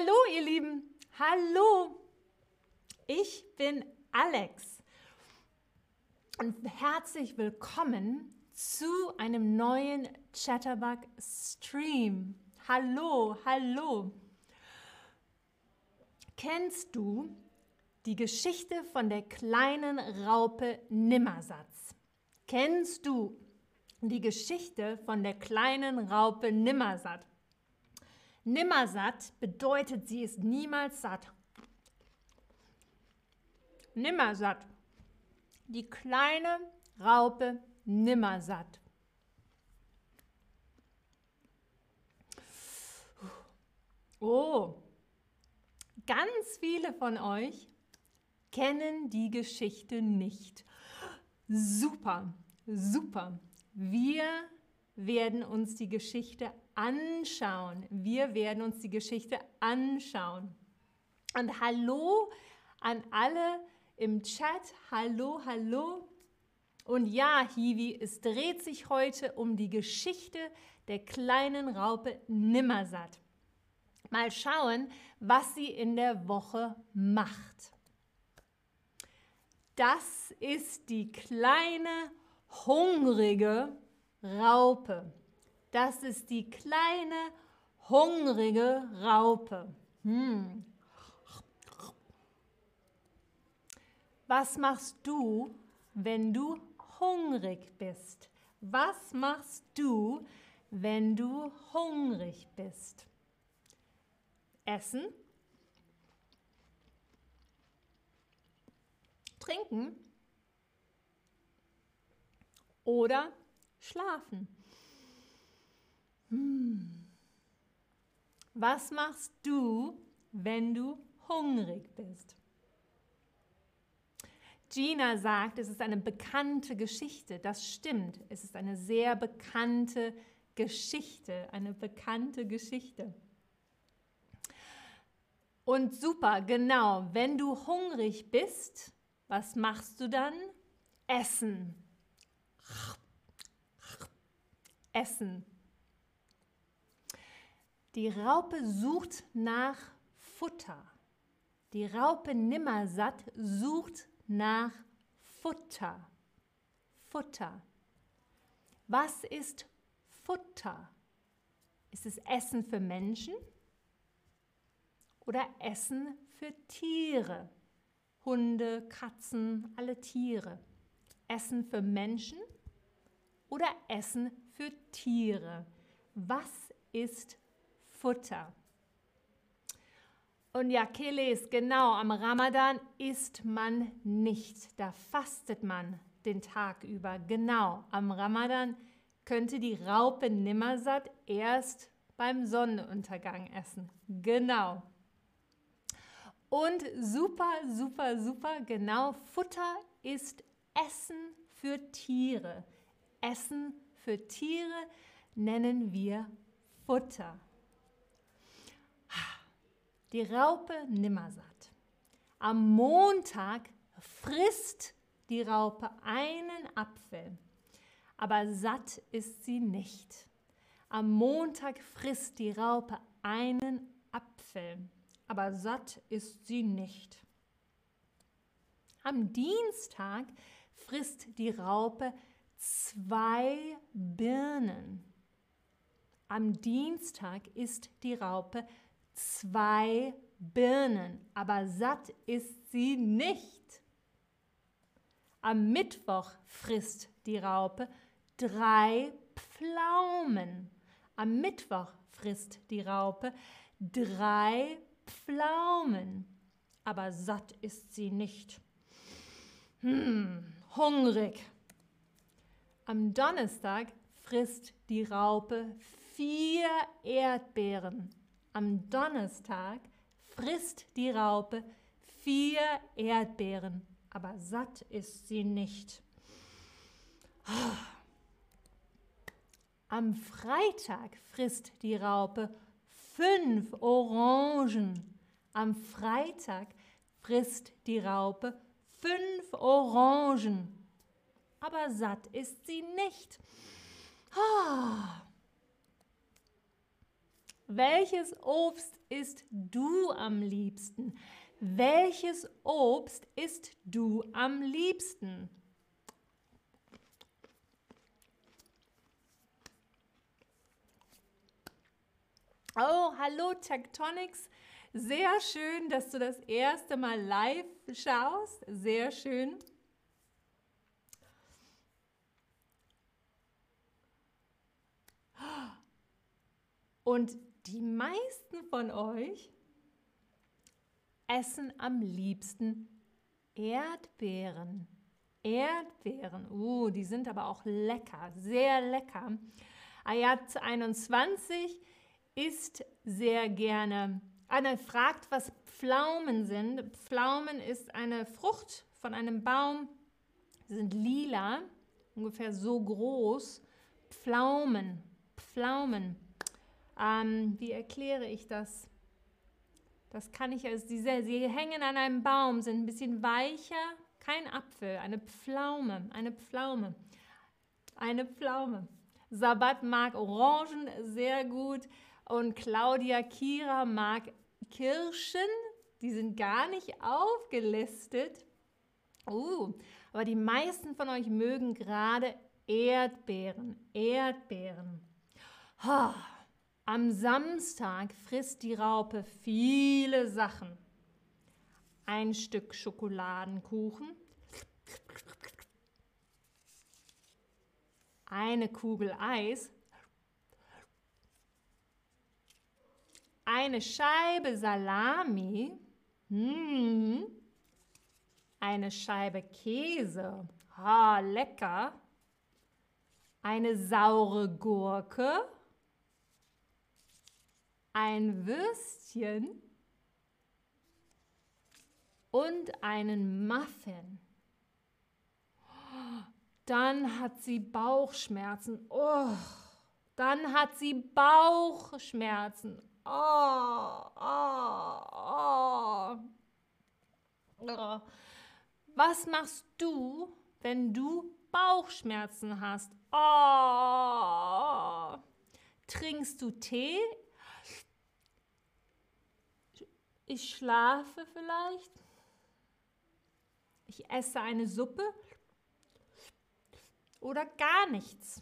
Hallo, ihr Lieben. Hallo. Ich bin Alex. Und herzlich willkommen zu einem neuen Chatterbug Stream. Hallo, hallo. Kennst du die Geschichte von der kleinen Raupe Nimmersatz? Kennst du die Geschichte von der kleinen Raupe Nimmersatt? Nimmersatt bedeutet, sie ist niemals satt. Nimmersatt. Die kleine Raupe Nimmersatt. Oh, ganz viele von euch kennen die Geschichte nicht. Super, super. Wir werden uns die Geschichte anschauen. Wir werden uns die Geschichte anschauen. Und hallo an alle im Chat. Hallo, hallo. Und ja, Hiwi, es dreht sich heute um die Geschichte der kleinen Raupe Nimmersatt. Mal schauen, was sie in der Woche macht. Das ist die kleine, hungrige Raupe. Das ist die kleine, hungrige Raupe. Hm. Was machst du, wenn du hungrig bist? Was machst du, wenn du hungrig bist? Essen? Trinken? Oder schlafen? Hm. Was machst du, wenn du hungrig bist? Gina sagt, es ist eine bekannte Geschichte. Das stimmt. Es ist eine sehr bekannte Geschichte. Eine bekannte Geschichte. Und super, genau. Wenn du hungrig bist, was machst du dann? Essen. Essen. Die Raupe sucht nach Futter. Die Raupe Nimmersatt sucht nach Futter. Futter. Was ist Futter? Ist es Essen für Menschen oder Essen für Tiere? Hunde, Katzen, alle Tiere. Essen für Menschen oder Essen für Tiere? Was ist Futter. Und ja, Keles, genau, am Ramadan isst man nicht. Da fastet man den Tag über. Genau, am Ramadan könnte die Raupe Nimmersatt erst beim Sonnenuntergang essen. Genau. Und super, super, super, genau, Futter ist Essen für Tiere. Essen für Tiere nennen wir Futter. Die Raupe Nimmersatt. Am Montag frisst die Raupe einen Apfel, aber satt ist sie nicht. Am Montag frisst die Raupe einen Apfel, aber satt ist sie nicht. Am Dienstag frisst die Raupe zwei Birnen. Am Dienstag isst die Raupe zwei Birnen, aber satt ist sie nicht. Am Mittwoch frisst die Raupe drei Pflaumen. Am Mittwoch frisst die Raupe drei Pflaumen, aber satt ist sie nicht. Hm, hungrig. Am Donnerstag frisst die Raupe vier Erdbeeren. Am Donnerstag frisst die Raupe vier Erdbeeren, aber satt ist sie nicht. Am Freitag frisst die Raupe fünf Orangen. Am Freitag frisst die Raupe fünf Orangen, aber satt ist sie nicht. Ah. Welches Obst isst du am liebsten? Welches Obst isst du am liebsten? Oh, hallo Tectonics. Sehr schön, dass du das erste Mal live schaust. Sehr schön. Und die meisten von euch essen am liebsten Erdbeeren. Erdbeeren, uh, die sind aber auch lecker, sehr lecker. Ayat 21 isst sehr gerne. Anna fragt, was Pflaumen sind. Pflaumen ist eine Frucht von einem Baum. Sie sind lila, ungefähr so groß. Pflaumen, Pflaumen. Ähm, wie erkläre ich das? Das kann ich als diese, sie hängen an einem Baum, sind ein bisschen weicher, kein Apfel, eine Pflaume, eine Pflaume, eine Pflaume. Sabat mag Orangen sehr gut und Claudia Kira mag Kirschen, die sind gar nicht aufgelistet. Uh, aber die meisten von euch mögen gerade Erdbeeren, Erdbeeren. Ha, am Samstag frisst die Raupe viele Sachen. Ein Stück Schokoladenkuchen, eine Kugel Eis, eine Scheibe Salami, hm, eine Scheibe Käse, ha, lecker, eine saure Gurke, ein Würstchen und einen Muffin. Dann hat sie Bauchschmerzen. Oh, dann hat sie Bauchschmerzen. Oh, oh, oh. oh. Was machst du, wenn du Bauchschmerzen hast? Oh. Trinkst du Tee? Ich schlafe vielleicht. Ich esse eine Suppe oder gar nichts.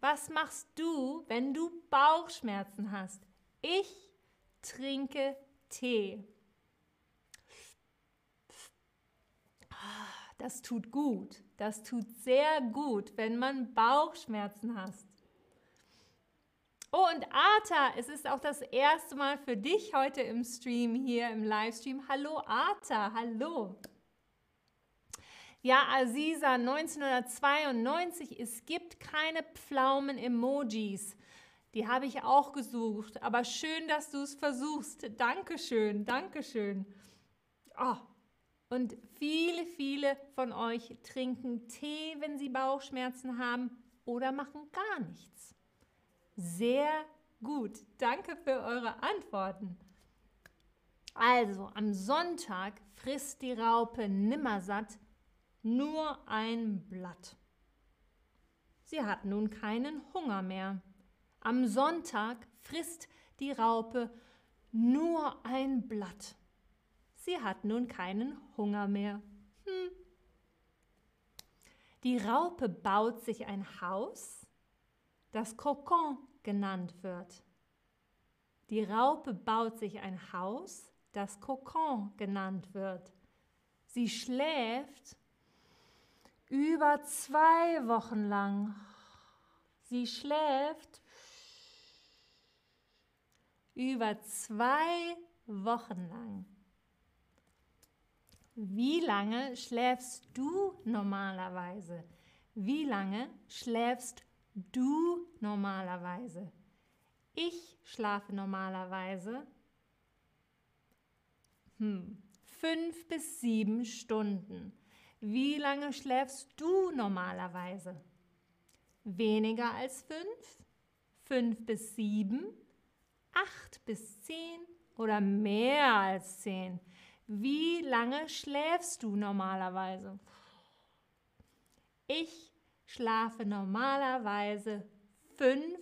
Was machst du, wenn du Bauchschmerzen hast? Ich trinke Tee. Das tut gut. Das tut sehr gut, wenn man Bauchschmerzen hat. Oh, und Arta, es ist auch das erste Mal für dich heute im Stream, hier im Livestream. Hallo Arta, hallo. Ja, Aziza 1992, es gibt keine Pflaumen-Emojis. Die habe ich auch gesucht, aber schön, dass du es versuchst. Dankeschön, Dankeschön. Oh. Und viele, viele von euch trinken Tee, wenn sie Bauchschmerzen haben oder machen gar nichts. Sehr gut. Danke für eure Antworten. Also, am Sonntag frisst die Raupe nimmersatt nur ein Blatt. Sie hat nun keinen Hunger mehr. Am Sonntag frisst die Raupe nur ein Blatt. Sie hat nun keinen Hunger mehr. Hm. Die Raupe baut sich ein Haus, das Kokon genannt wird. Die Raupe baut sich ein Haus, das Kokon genannt wird. Sie schläft über zwei Wochen lang. Sie schläft über zwei Wochen lang. Wie lange schläfst du normalerweise? Wie lange schläfst du normalerweise? Ich schlafe normalerweise hm, fünf bis sieben Stunden. Wie lange schläfst du normalerweise? Weniger als fünf? Fünf bis sieben? acht bis zehn oder mehr als zehn? Wie lange schläfst du normalerweise? Ich schlafe normalerweise fünf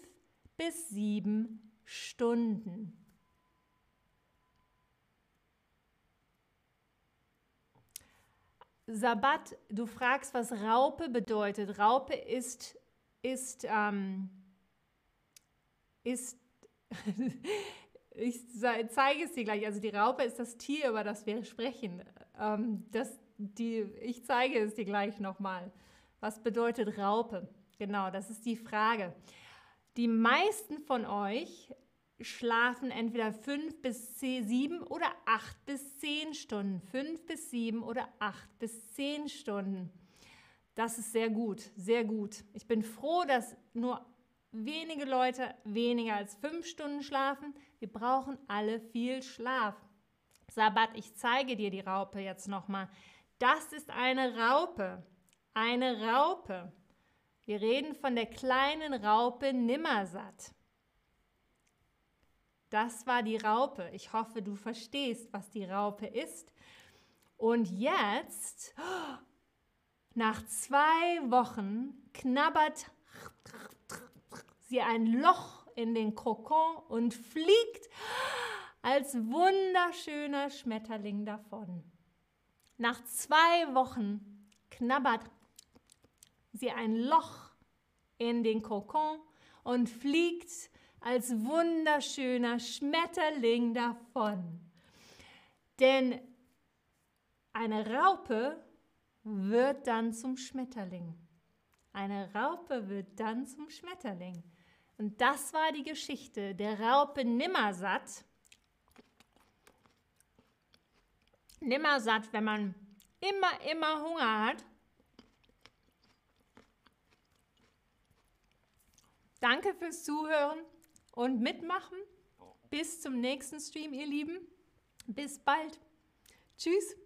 bis sieben Stunden. Sabbat, du fragst, was Raupe bedeutet. Raupe ist, ist, ähm, ist, ich zeige es dir gleich. Also die Raupe ist das Tier, über das wir sprechen. Ähm, das, die, ich zeige es dir gleich nochmal. Was bedeutet Raupe? Genau, das ist die Frage. Die meisten von euch schlafen entweder fünf bis sieben oder acht bis zehn Stunden. Fünf bis sieben oder acht bis zehn Stunden. Das ist sehr gut, sehr gut. Ich bin froh, dass nur wenige Leute weniger als fünf Stunden schlafen. Wir brauchen alle viel Schlaf. Sabbat, ich zeige dir die Raupe jetzt nochmal. Das ist eine Raupe. Eine Raupe. Wir reden von der kleinen Raupe Nimmersatt. Das war die Raupe. Ich hoffe, du verstehst, was die Raupe ist. Und jetzt, nach zwei Wochen, knabbert sie ein Loch in den Kokon und fliegt als wunderschöner Schmetterling davon. Nach zwei Wochen knabbert sie ein Loch in den Kokon und fliegt als wunderschöner Schmetterling davon. Denn eine Raupe wird dann zum Schmetterling. Eine Raupe wird dann zum Schmetterling. Und das war die Geschichte der Raupe Nimmersatt. Nimmersatt, wenn man immer, immer Hunger hat. Danke fürs Zuhören und mitmachen. Bis zum nächsten Stream, ihr Lieben. Bis bald. Tschüss.